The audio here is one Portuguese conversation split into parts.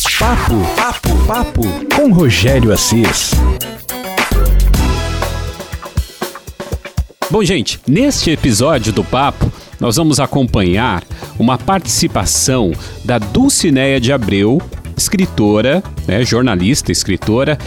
Papo, papo, papo com Rogério Assis. Bom, gente, neste episódio do Papo, nós vamos acompanhar uma participação da Dulcineia de Abreu, escritora, né, jornalista, escritora,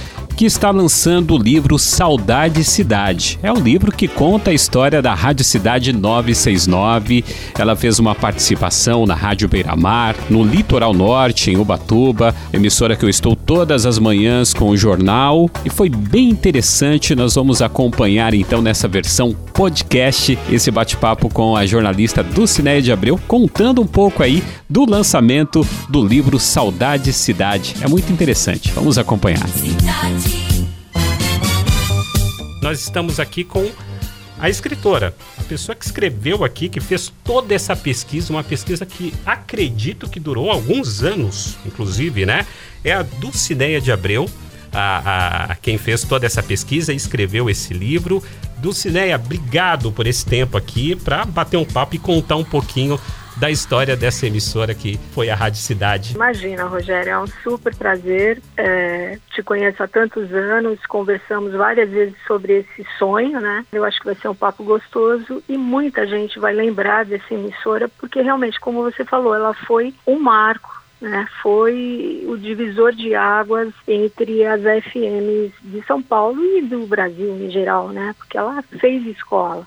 que está lançando o livro Saudade Cidade. É o livro que conta a história da Rádio Cidade 969. Ela fez uma participação na Rádio Beira-Mar, no Litoral Norte, em Ubatuba, emissora que eu estou todas as manhãs com o jornal. E foi bem interessante. Nós vamos acompanhar então nessa versão podcast esse bate-papo com a jornalista Dulcineia de Abreu, contando um pouco aí do lançamento do livro Saudade Cidade. É muito interessante. Vamos acompanhar. Cidade. Nós estamos aqui com a escritora, a pessoa que escreveu aqui, que fez toda essa pesquisa, uma pesquisa que acredito que durou alguns anos, inclusive, né? É a Dulcineia de Abreu, a, a, quem fez toda essa pesquisa e escreveu esse livro. Dulcineia, obrigado por esse tempo aqui para bater um papo e contar um pouquinho da história dessa emissora que foi a Rádio Cidade. Imagina, Rogério, é um super prazer. É, te conheço há tantos anos, conversamos várias vezes sobre esse sonho, né? Eu acho que vai ser um papo gostoso e muita gente vai lembrar dessa emissora, porque realmente, como você falou, ela foi um marco né, foi o divisor de águas entre as FMs de São Paulo e do Brasil em geral, né, porque ela fez escola.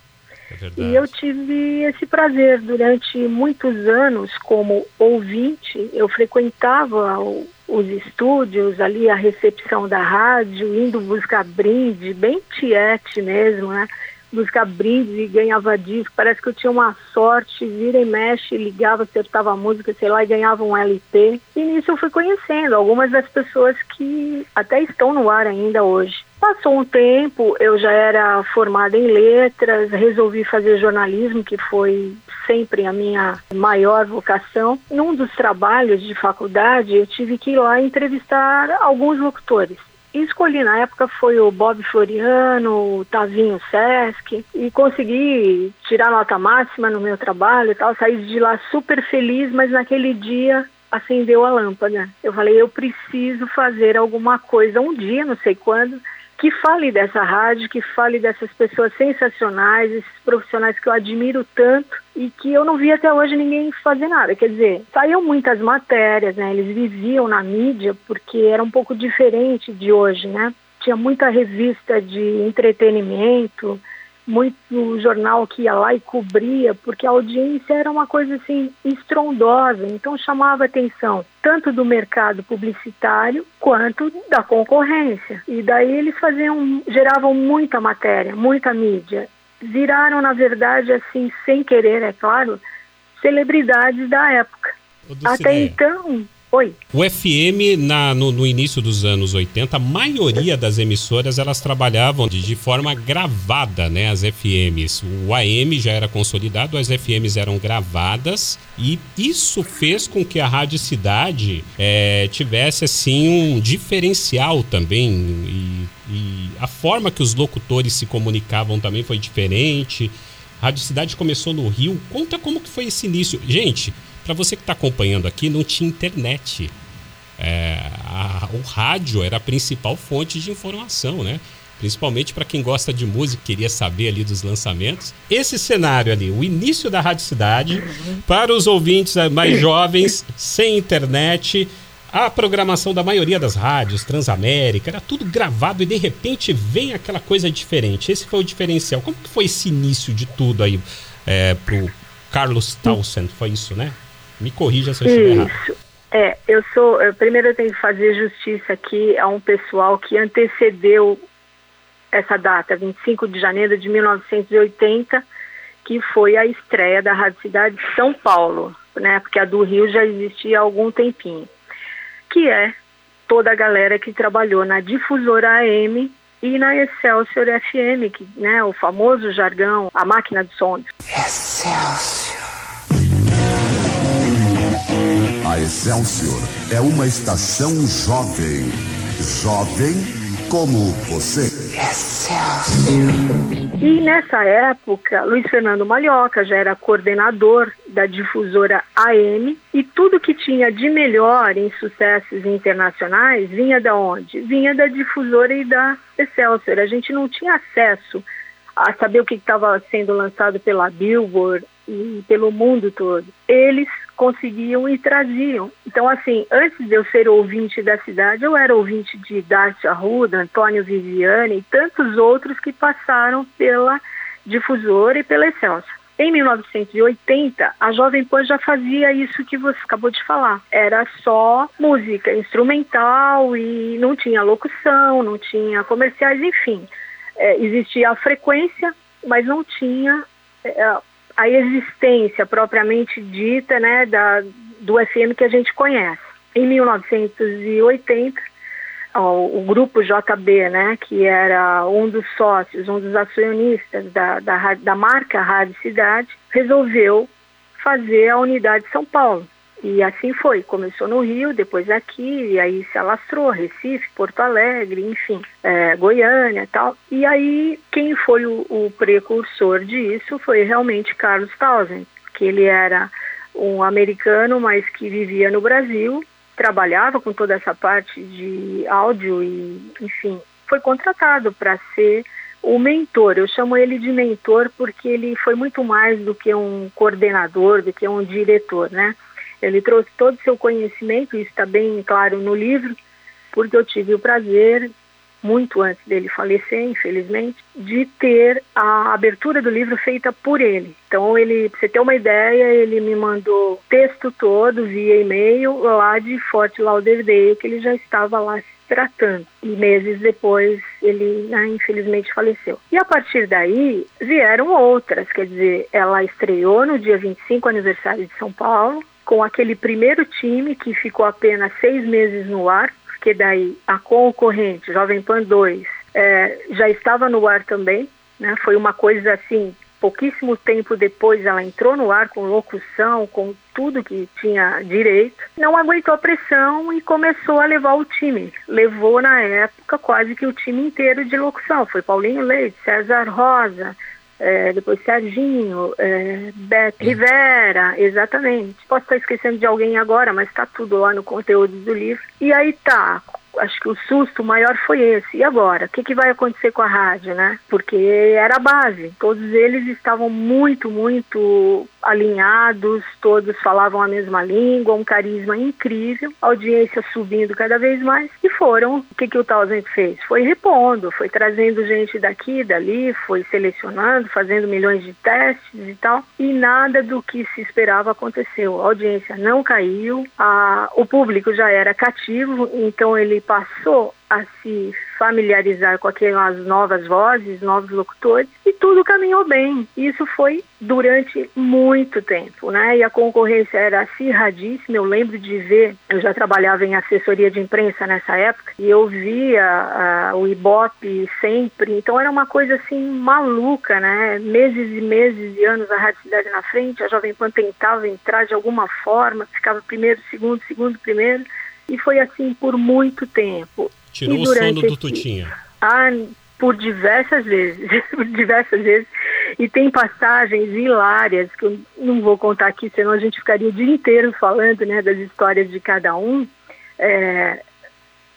É e eu tive esse prazer durante muitos anos como ouvinte. Eu frequentava o, os estúdios, ali a recepção da rádio, indo buscar brinde, bem tiete mesmo, né? Buscar brinde e ganhava disco. Parece que eu tinha uma sorte, vira e mexe, ligava, acertava a música, sei lá, e ganhava um LP. E nisso eu fui conhecendo algumas das pessoas que até estão no ar ainda hoje. Passou um tempo, eu já era formada em letras, resolvi fazer jornalismo, que foi sempre a minha maior vocação. Num dos trabalhos de faculdade, eu tive que ir lá entrevistar alguns locutores. Escolhi na época foi o Bob Floriano, o Tavinho Sesc, e consegui tirar nota máxima no meu trabalho e tal. Saí de lá super feliz, mas naquele dia acendeu a lâmpada. Eu falei, eu preciso fazer alguma coisa um dia, não sei quando, que fale dessa rádio, que fale dessas pessoas sensacionais, esses profissionais que eu admiro tanto e que eu não vi até hoje ninguém fazer nada. Quer dizer, saíam muitas matérias, né? Eles viviam na mídia porque era um pouco diferente de hoje, né? Tinha muita revista de entretenimento, muito jornal que ia lá e cobria, porque a audiência era uma coisa assim estrondosa, então chamava atenção tanto do mercado publicitário quanto da concorrência. E daí eles faziam, geravam muita matéria, muita mídia. Viraram, na verdade, assim, sem querer, é claro, celebridades da época. Até então, Oi. O FM, na, no, no, início dos anos 80, a maioria das emissoras elas trabalhavam de, de, forma gravada, né? As FMs. O AM já era consolidado, as FMs eram gravadas e isso fez com que a Rádio Cidade é, tivesse assim um diferencial também e, e a forma que os locutores se comunicavam também foi diferente. A Rádio Cidade começou no Rio. Conta como que foi esse início. Gente, para você que está acompanhando aqui, não tinha internet. É, a, o rádio era a principal fonte de informação, né? Principalmente para quem gosta de música, queria saber ali dos lançamentos. Esse cenário ali, o início da Rádio Cidade, para os ouvintes mais jovens, sem internet, a programação da maioria das rádios, Transamérica, era tudo gravado e de repente vem aquela coisa diferente. Esse foi o diferencial. Como que foi esse início de tudo aí é, pro Carlos Townsend? Foi isso, né? Me corrija se eu estiver errado. É, eu sou. Eu, primeiro eu tenho que fazer justiça aqui a um pessoal que antecedeu essa data, 25 de janeiro de 1980, que foi a estreia da Rádio Cidade de São Paulo, né? Porque a do Rio já existia há algum tempinho. Que é toda a galera que trabalhou na difusora AM e na Excelsior FM, que, né, o famoso jargão, a máquina de som. Excelsior. A Excelsior é uma estação jovem. Jovem como você. Excelsior. E nessa época, Luiz Fernando Malhoca já era coordenador da difusora AM e tudo que tinha de melhor em sucessos internacionais vinha da onde? Vinha da difusora e da Excelsior. A gente não tinha acesso a saber o que estava sendo lançado pela Billboard e pelo mundo todo. Eles conseguiam e traziam. Então, assim, antes de eu ser ouvinte da cidade, eu era ouvinte de Darcy Arruda, Antônio Viviane e tantos outros que passaram pela difusora e pela Excelsior. Em 1980, a Jovem Pan já fazia isso que você acabou de falar. Era só música instrumental e não tinha locução, não tinha comerciais, enfim. É, existia a frequência, mas não tinha é, a existência propriamente dita né, da, do FM que a gente conhece. Em 1980, ó, o grupo JB, né, que era um dos sócios, um dos acionistas da, da, da marca Rádio Cidade, resolveu fazer a unidade São Paulo. E assim foi, começou no Rio, depois aqui, e aí se alastrou, Recife, Porto Alegre, enfim, é, Goiânia e tal. E aí quem foi o, o, precursor disso foi realmente Carlos Townsend, que ele era um americano, mas que vivia no Brasil, trabalhava com toda essa parte de áudio e, enfim, foi contratado para ser o mentor. Eu chamo ele de mentor porque ele foi muito mais do que um coordenador, do que um diretor, né? Ele trouxe todo o seu conhecimento, isso está bem claro no livro, porque eu tive o prazer, muito antes dele falecer, infelizmente, de ter a abertura do livro feita por ele. Então, ele, você ter uma ideia, ele me mandou texto todo via e-mail lá de Fort Lauderdale, que ele já estava lá se tratando. E meses depois ele, né, infelizmente, faleceu. E a partir daí vieram outras, quer dizer, ela estreou no dia 25 aniversário de São Paulo, com aquele primeiro time que ficou apenas seis meses no ar, porque daí a concorrente, Jovem Pan 2, é, já estava no ar também, né? Foi uma coisa assim, pouquíssimo tempo depois ela entrou no ar com locução, com tudo que tinha direito, não aguentou a pressão e começou a levar o time. Levou na época quase que o time inteiro de locução. Foi Paulinho Leite, César Rosa, é, depois Serginho, é, Beto Rivera, exatamente. Posso estar esquecendo de alguém agora, mas está tudo lá no conteúdo do livro. E aí tá, acho que o susto maior foi esse. E agora? O que, que vai acontecer com a rádio, né? Porque era a base. Todos eles estavam muito, muito alinhados, todos falavam a mesma língua, um carisma incrível, audiência subindo cada vez mais. E foram. O que, que o Tausend fez? Foi repondo, foi trazendo gente daqui dali, foi selecionando, fazendo milhões de testes e tal. E nada do que se esperava aconteceu. A audiência não caiu, a, o público já era cativo, então ele passou a se familiarizar com aquelas novas vozes, novos locutores, e tudo caminhou bem. Isso foi durante muito tempo, né? E a concorrência era acirradíssima. Eu lembro de ver, eu já trabalhava em assessoria de imprensa nessa época, e eu via uh, o Ibope sempre. Então era uma coisa assim maluca, né? Meses e meses e anos a Rádio Cidade na frente, a Jovem Pan tentava entrar de alguma forma, ficava primeiro, segundo, segundo, primeiro. E foi assim por muito tempo. Tirou o sono do Tutinha. Ah, por diversas vezes, por diversas vezes. E tem passagens hilárias que eu não vou contar aqui, senão a gente ficaria o dia inteiro falando né, das histórias de cada um. É,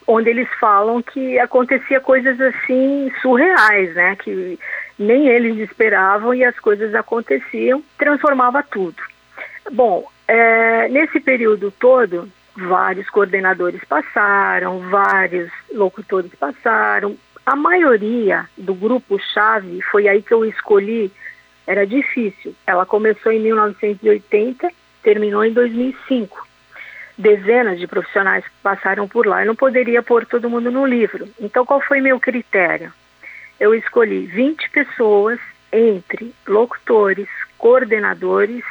onde eles falam que acontecia coisas assim surreais, né? Que nem eles esperavam e as coisas aconteciam, transformava tudo. Bom, é, nesse período todo, vários coordenadores passaram, vários locutores passaram. A maioria do grupo chave foi aí que eu escolhi, era difícil. Ela começou em 1980, terminou em 2005. Dezenas de profissionais passaram por lá. Eu não poderia pôr todo mundo no livro. Então, qual foi meu critério? Eu escolhi 20 pessoas entre locutores, coordenadores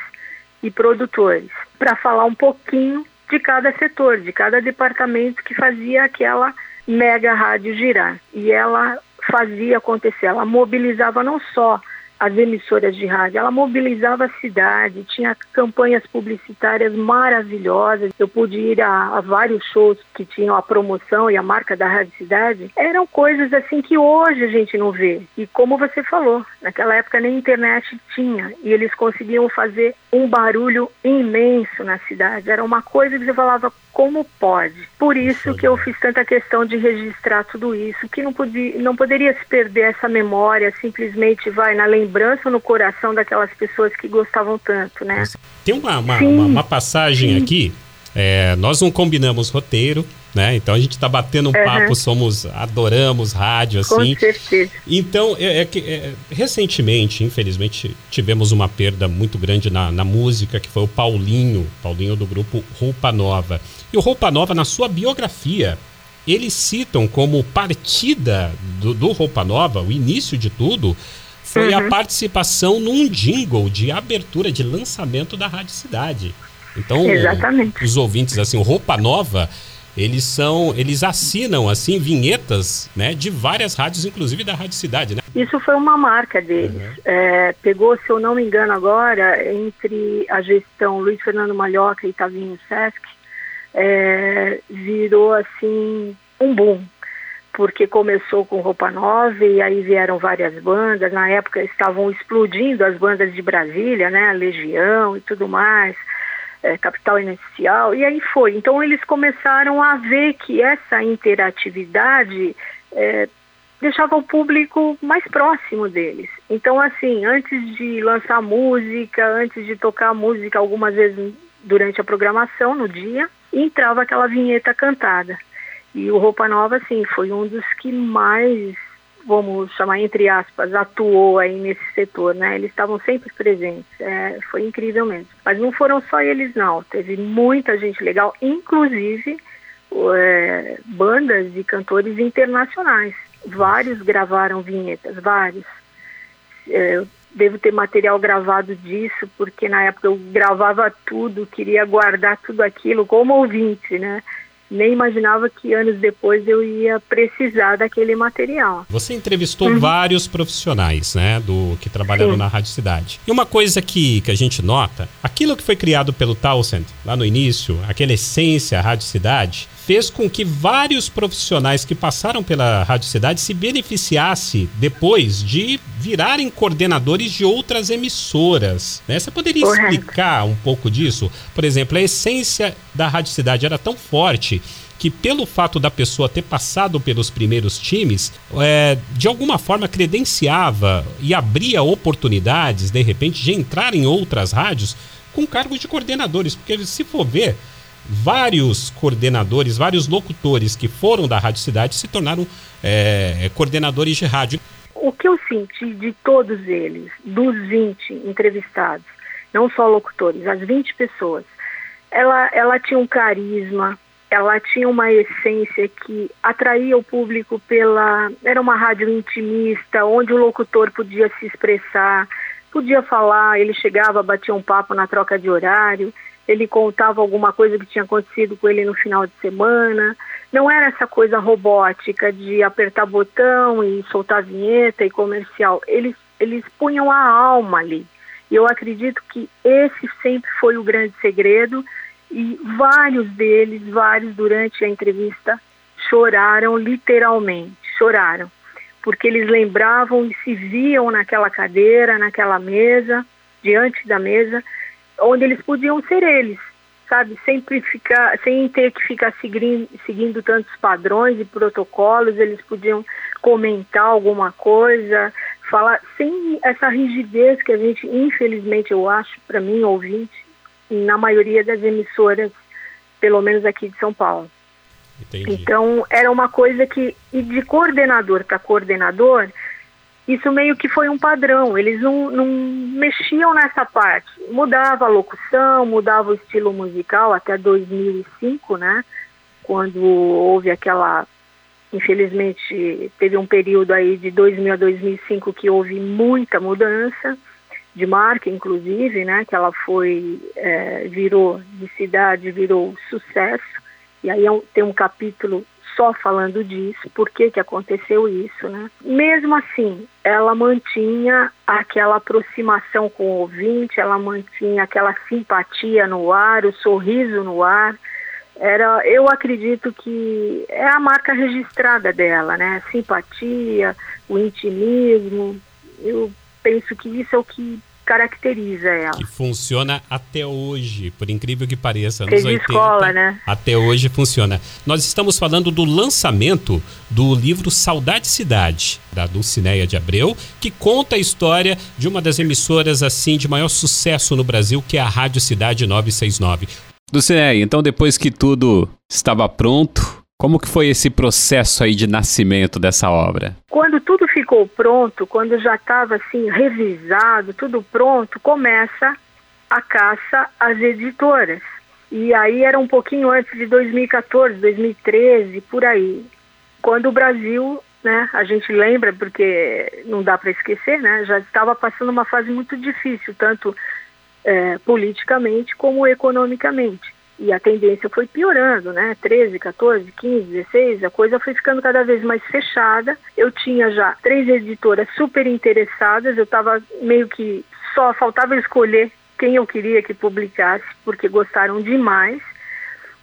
e produtores para falar um pouquinho de cada setor, de cada departamento que fazia aquela mega rádio girar. E ela fazia acontecer, ela mobilizava não só as emissoras de rádio. Ela mobilizava a cidade, tinha campanhas publicitárias maravilhosas. Eu pude ir a, a, vários shows que tinham a promoção e a marca da Rádio Cidade. Eram coisas assim que hoje a gente não vê. E como você falou, naquela época nem internet tinha e eles conseguiam fazer um barulho imenso na cidade. Era uma coisa que você falava como pode. Por isso que eu fiz tanta questão de registrar tudo isso, que não podia, não poderia se perder essa memória, simplesmente vai na lembrança no coração daquelas pessoas que gostavam tanto, né? Tem uma, uma, uma, uma passagem Sim. aqui, é, nós não combinamos roteiro, né? Então a gente está batendo um uhum. papo, somos, adoramos rádio, assim. Com certeza. Então, é, é, é, recentemente, infelizmente, tivemos uma perda muito grande na, na música, que foi o Paulinho, Paulinho do grupo Roupa Nova. E o Roupa Nova, na sua biografia, eles citam como partida do, do Roupa Nova, o início de tudo, foi uhum. a participação num jingle de abertura, de lançamento da Rádio Cidade. Então, Exatamente. os ouvintes, assim, Roupa Nova, eles são, eles assinam, assim, vinhetas, né, de várias rádios, inclusive da Rádio Cidade, né? Isso foi uma marca deles. Uhum. É, pegou, se eu não me engano agora, entre a gestão Luiz Fernando Malhoca e Tavinho Sesc, é, virou, assim, um boom porque começou com roupa nova e aí vieram várias bandas. Na época estavam explodindo as bandas de Brasília, né? Legião e tudo mais, é, Capital Inicial, e aí foi. Então eles começaram a ver que essa interatividade é, deixava o público mais próximo deles. Então, assim, antes de lançar música, antes de tocar música, algumas vezes durante a programação, no dia, entrava aquela vinheta cantada. E o Roupa Nova, sim, foi um dos que mais, vamos chamar entre aspas, atuou aí nesse setor, né? Eles estavam sempre presentes, é, foi incrível mesmo. Mas não foram só eles, não. Teve muita gente legal, inclusive é, bandas e cantores internacionais. Vários gravaram vinhetas, vários. É, devo ter material gravado disso, porque na época eu gravava tudo, queria guardar tudo aquilo como ouvinte, né? Nem imaginava que anos depois eu ia precisar daquele material. Você entrevistou uhum. vários profissionais, né, do que trabalharam Sim. na Rádio Cidade. E uma coisa que, que a gente nota, aquilo que foi criado pelo Townsend lá no início, aquela essência Rádio Cidade, fez com que vários profissionais que passaram pela Rádio Cidade se beneficiasse depois de virarem coordenadores de outras emissoras. Né? Você poderia Correto. explicar um pouco disso? Por exemplo, a essência da Rádio Cidade era tão forte que pelo fato da pessoa ter passado pelos primeiros times, é, de alguma forma credenciava e abria oportunidades, de repente, de entrar em outras rádios com cargos de coordenadores. Porque se for ver, vários coordenadores, vários locutores que foram da Rádio Cidade se tornaram é, coordenadores de rádio. O que eu senti de todos eles, dos 20 entrevistados, não só locutores, as 20 pessoas, ela, ela tinha um carisma, ela tinha uma essência que atraía o público pela. Era uma rádio intimista, onde o locutor podia se expressar, podia falar, ele chegava, batia um papo na troca de horário ele contava alguma coisa que tinha acontecido com ele no final de semana. Não era essa coisa robótica de apertar botão e soltar vinheta e comercial. Eles, eles punham a alma ali. E eu acredito que esse sempre foi o grande segredo. E vários deles, vários durante a entrevista, choraram literalmente, choraram. Porque eles lembravam e se viam naquela cadeira, naquela mesa, diante da mesa, onde eles podiam ser eles, sabe, sem, ficar, sem ter que ficar seguindo, seguindo tantos padrões e protocolos, eles podiam comentar alguma coisa, falar sem essa rigidez que a gente, infelizmente, eu acho, para mim, ouvinte, na maioria das emissoras, pelo menos aqui de São Paulo. Entendi. Então, era uma coisa que, e de coordenador para coordenador, isso meio que foi um padrão, eles não, não mexiam nessa parte. Mudava a locução, mudava o estilo musical até 2005, né? Quando houve aquela. Infelizmente, teve um período aí de 2000 a 2005 que houve muita mudança de marca, inclusive, né? Que ela foi, é, virou de cidade, virou sucesso. E aí é tem um capítulo só falando disso, por que, que aconteceu isso, né? Mesmo assim, ela mantinha aquela aproximação com o ouvinte, ela mantinha aquela simpatia no ar, o sorriso no ar. Era, eu acredito que é a marca registrada dela, né? simpatia, o intimismo. Eu penso que isso é o que caracteriza ela. Que funciona até hoje, por incrível que pareça. Nos Desde 80, escola, né? Até hoje funciona. Nós estamos falando do lançamento do livro Saudade Cidade, da Dulcineia de Abreu, que conta a história de uma das emissoras assim de maior sucesso no Brasil, que é a Rádio Cidade 969. Dulcineia, então depois que tudo estava pronto, como que foi esse processo aí de nascimento dessa obra? Quando tudo ficou pronto, quando já estava assim revisado, tudo pronto, começa a caça às editoras. E aí era um pouquinho antes de 2014, 2013, por aí. Quando o Brasil, né, a gente lembra porque não dá para esquecer, né, já estava passando uma fase muito difícil, tanto é, politicamente como economicamente e a tendência foi piorando, né? 13, 14, 15, 16, a coisa foi ficando cada vez mais fechada. Eu tinha já três editoras super interessadas, eu estava meio que só faltava escolher quem eu queria que publicasse, porque gostaram demais.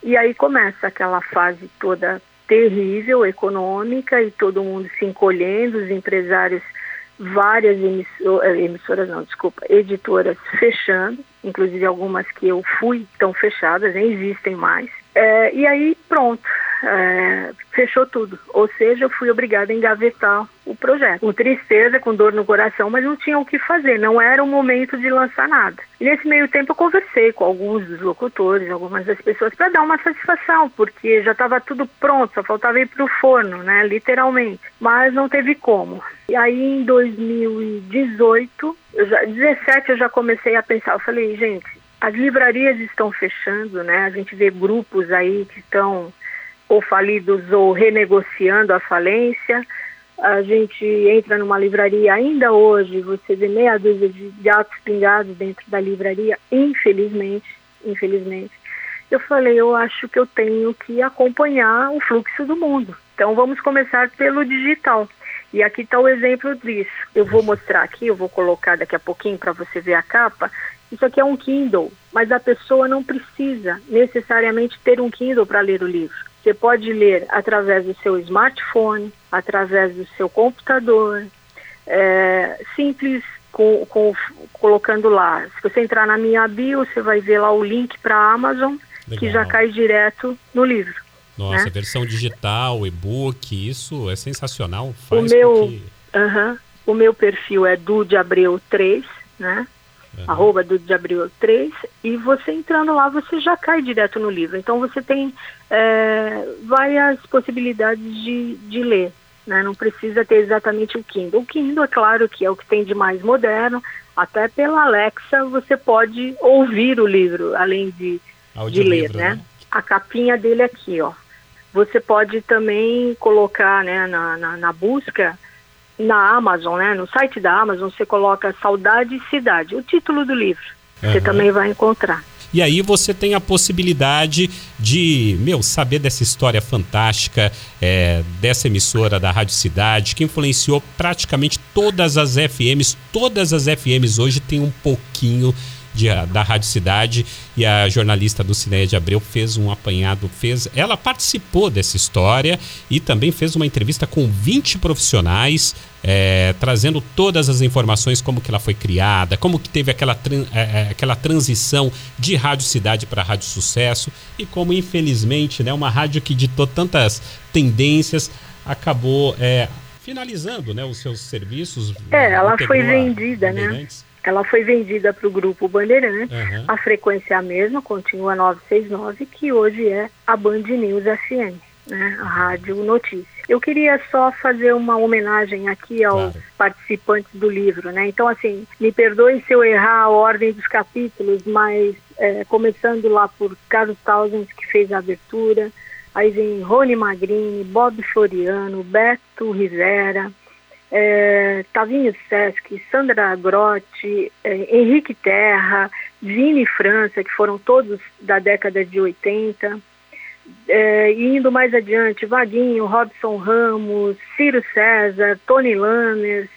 E aí começa aquela fase toda terrível econômica e todo mundo se encolhendo, os empresários várias eh, emissoras, não, desculpa, editoras fechando, inclusive algumas que eu fui estão fechadas, nem existem mais. É, e aí, pronto, é, fechou tudo. Ou seja, eu fui obrigada a engavetar o projeto. Com tristeza, com dor no coração, mas não tinha o que fazer, não era o momento de lançar nada. E nesse meio tempo eu conversei com alguns dos locutores, algumas das pessoas, para dar uma satisfação, porque já estava tudo pronto, só faltava ir para o forno, né, literalmente. Mas não teve como. E aí em 2018, eu já, 17 eu já comecei a pensar, eu falei, gente, as livrarias estão fechando, né? A gente vê grupos aí que estão ou falidos ou renegociando a falência. A gente entra numa livraria ainda hoje, você vê meia dúzia de gatos pingados dentro da livraria, infelizmente, infelizmente. Eu falei, eu acho que eu tenho que acompanhar o fluxo do mundo. Então vamos começar pelo digital. E aqui está o exemplo disso. Eu vou mostrar aqui, eu vou colocar daqui a pouquinho para você ver a capa. Isso aqui é um Kindle, mas a pessoa não precisa necessariamente ter um Kindle para ler o livro. Você pode ler através do seu smartphone, através do seu computador, é, simples, com, com, colocando lá. Se você entrar na minha bio, você vai ver lá o link para a Amazon, Legal. que já cai direto no livro. Nossa, né? versão digital, e-book, isso é sensacional. Faz o meu, que... uh -huh, o meu perfil é do de Abreu 3, né? Uhum. arroba do de abril 3, e você entrando lá, você já cai direto no livro. Então você tem é, várias possibilidades de, de ler. Né? Não precisa ter exatamente o Kindle. O Kindle, é claro que é o que tem de mais moderno, até pela Alexa você pode ouvir o livro, além de, de ler, né? né? A capinha dele aqui, ó. Você pode também colocar né, na, na, na busca na Amazon, né, no site da Amazon, você coloca Saudade e Cidade, o título do livro. Uhum. Você também vai encontrar. E aí você tem a possibilidade de, meu, saber dessa história fantástica é, dessa emissora da Rádio Cidade, que influenciou praticamente todas as FMs. Todas as FMs hoje têm um pouquinho de, da Rádio Cidade e a jornalista do Cineia de Abreu fez um apanhado, fez, ela participou dessa história e também fez uma entrevista com 20 profissionais, é, trazendo todas as informações, como que ela foi criada, como que teve aquela, é, aquela transição de Rádio Cidade para Rádio Sucesso e como infelizmente, né, uma rádio que ditou tantas tendências, acabou é, finalizando né, os seus serviços. É, ela foi vendida, né? Ela foi vendida para o grupo Bandeirante, uhum. a frequência é a mesma, continua 969, que hoje é a Band News FM, né, a Rádio Notícia. Eu queria só fazer uma homenagem aqui aos claro. participantes do livro, né? Então, assim, me perdoem se eu errar a ordem dos capítulos, mas é, começando lá por Carlos Tausend, que fez a abertura, aí vem Rony Magrini, Bob Floriano, Beto Rivera, é, Tavinho Sesc, Sandra Grotti, é, Henrique Terra, Vini França, que foram todos da década de 80, é, indo mais adiante, Vaguinho, Robson Ramos, Ciro César, Tony Lammers,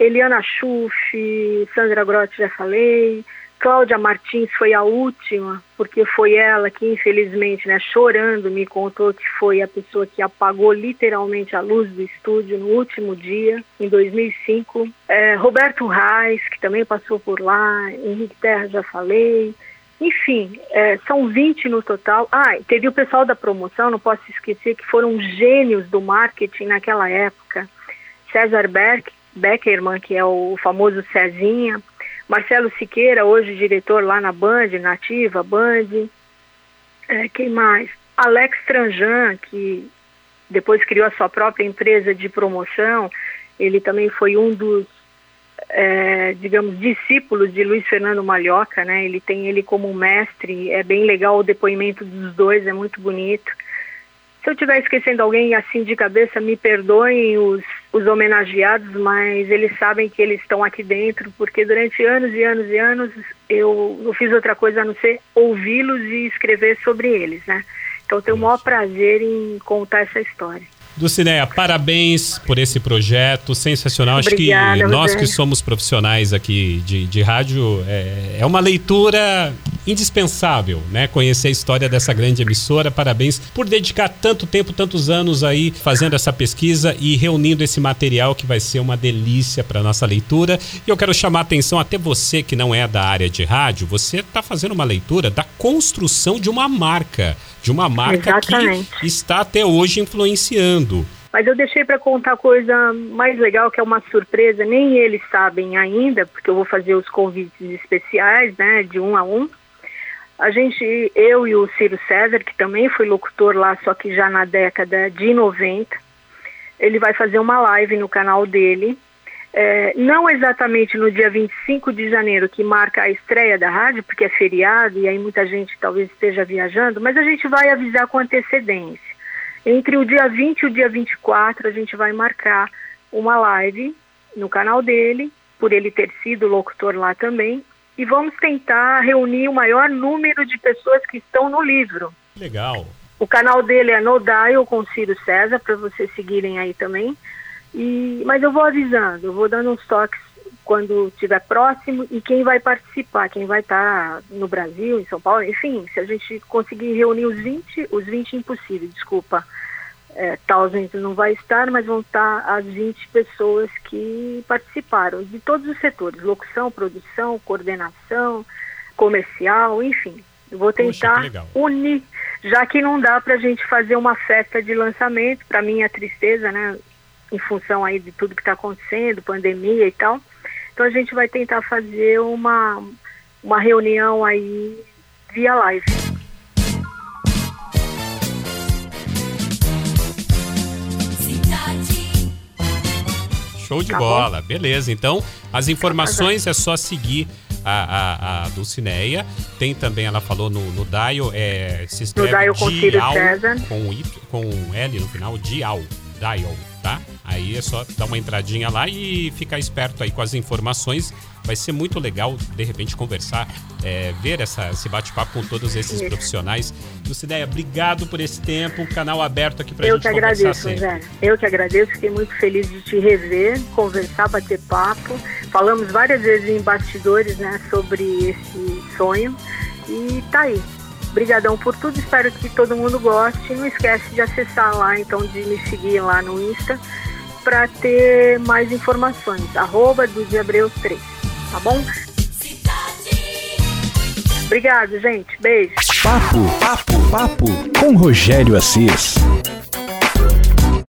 Eliana Schuff, Sandra Grotti, já falei, Cláudia Martins foi a última, porque foi ela que, infelizmente, né, chorando, me contou que foi a pessoa que apagou literalmente a luz do estúdio no último dia, em 2005. É, Roberto Reis, que também passou por lá, Henrique Terra, já falei. Enfim, é, são 20 no total. Ah, teve o pessoal da promoção, não posso esquecer, que foram gênios do marketing naquela época. César Beck, Beckerman, que é o famoso Cezinha, Marcelo Siqueira, hoje diretor lá na Band, nativa Band. É, quem mais? Alex Tranjan, que depois criou a sua própria empresa de promoção. Ele também foi um dos, é, digamos, discípulos de Luiz Fernando Malhoca, né? Ele tem ele como mestre. É bem legal o depoimento dos dois, é muito bonito. Se eu estiver esquecendo alguém assim de cabeça, me perdoem os, os homenageados, mas eles sabem que eles estão aqui dentro, porque durante anos e anos e anos eu não fiz outra coisa a não ser ouvi-los e escrever sobre eles, né? Então tenho o maior prazer em contar essa história. Dulcineia, parabéns por esse projeto sensacional. Obrigada, Acho que nós que somos profissionais aqui de, de rádio, é, é uma leitura indispensável, né? Conhecer a história dessa grande emissora. Parabéns por dedicar tanto tempo, tantos anos aí fazendo essa pesquisa e reunindo esse material que vai ser uma delícia para nossa leitura. E eu quero chamar a atenção até você que não é da área de rádio, você está fazendo uma leitura da construção de uma marca de uma marca Exatamente. que está até hoje influenciando. Mas eu deixei para contar coisa mais legal, que é uma surpresa, nem eles sabem ainda, porque eu vou fazer os convites especiais, né, de um a um. A gente, eu e o Ciro César, que também foi locutor lá, só que já na década de 90, ele vai fazer uma live no canal dele, é, não exatamente no dia 25 de janeiro, que marca a estreia da rádio, porque é feriado e aí muita gente talvez esteja viajando, mas a gente vai avisar com antecedência. Entre o dia 20 e o dia 24, a gente vai marcar uma live no canal dele, por ele ter sido locutor lá também, e vamos tentar reunir o maior número de pessoas que estão no livro. Legal. O canal dele é No Dial com Ciro César, para vocês seguirem aí também. E, mas eu vou avisando, eu vou dando uns toques quando estiver próximo e quem vai participar, quem vai estar tá no Brasil, em São Paulo, enfim, se a gente conseguir reunir os 20, os 20 impossível, desculpa, é, Thousands não vai estar, mas vão estar as 20 pessoas que participaram, de todos os setores, locução, produção, coordenação, comercial, enfim. Eu vou tentar Poxa, unir, já que não dá para a gente fazer uma festa de lançamento, para mim é tristeza, né? em função aí de tudo que está acontecendo, pandemia e tal. Então a gente vai tentar fazer uma, uma reunião aí via live. Show de tá bola, bom? beleza. Então, as informações é só seguir a, a, a Dulcineia. Tem também, ela falou no, no Dial, é, se escreve no Dial com Dial, com, I, com L no final, Dial, Dial? Aí é só dar uma entradinha lá e ficar esperto aí com as informações. Vai ser muito legal, de repente, conversar, é, ver essa, esse bate-papo com todos esses profissionais. Lucideia, obrigado por esse tempo, canal aberto aqui pra Eu gente que agradeço, Zé. Eu que agradeço, fiquei muito feliz de te rever, conversar, bater papo. Falamos várias vezes em bastidores, né, sobre esse sonho. E tá aí, Obrigadão por tudo, espero que todo mundo goste. Não esquece de acessar lá, então, de me seguir lá no Insta para ter mais informações. Arroba Abreu 3, tá bom? Obrigado, gente. Beijo. Papo, papo, papo com Rogério Assis.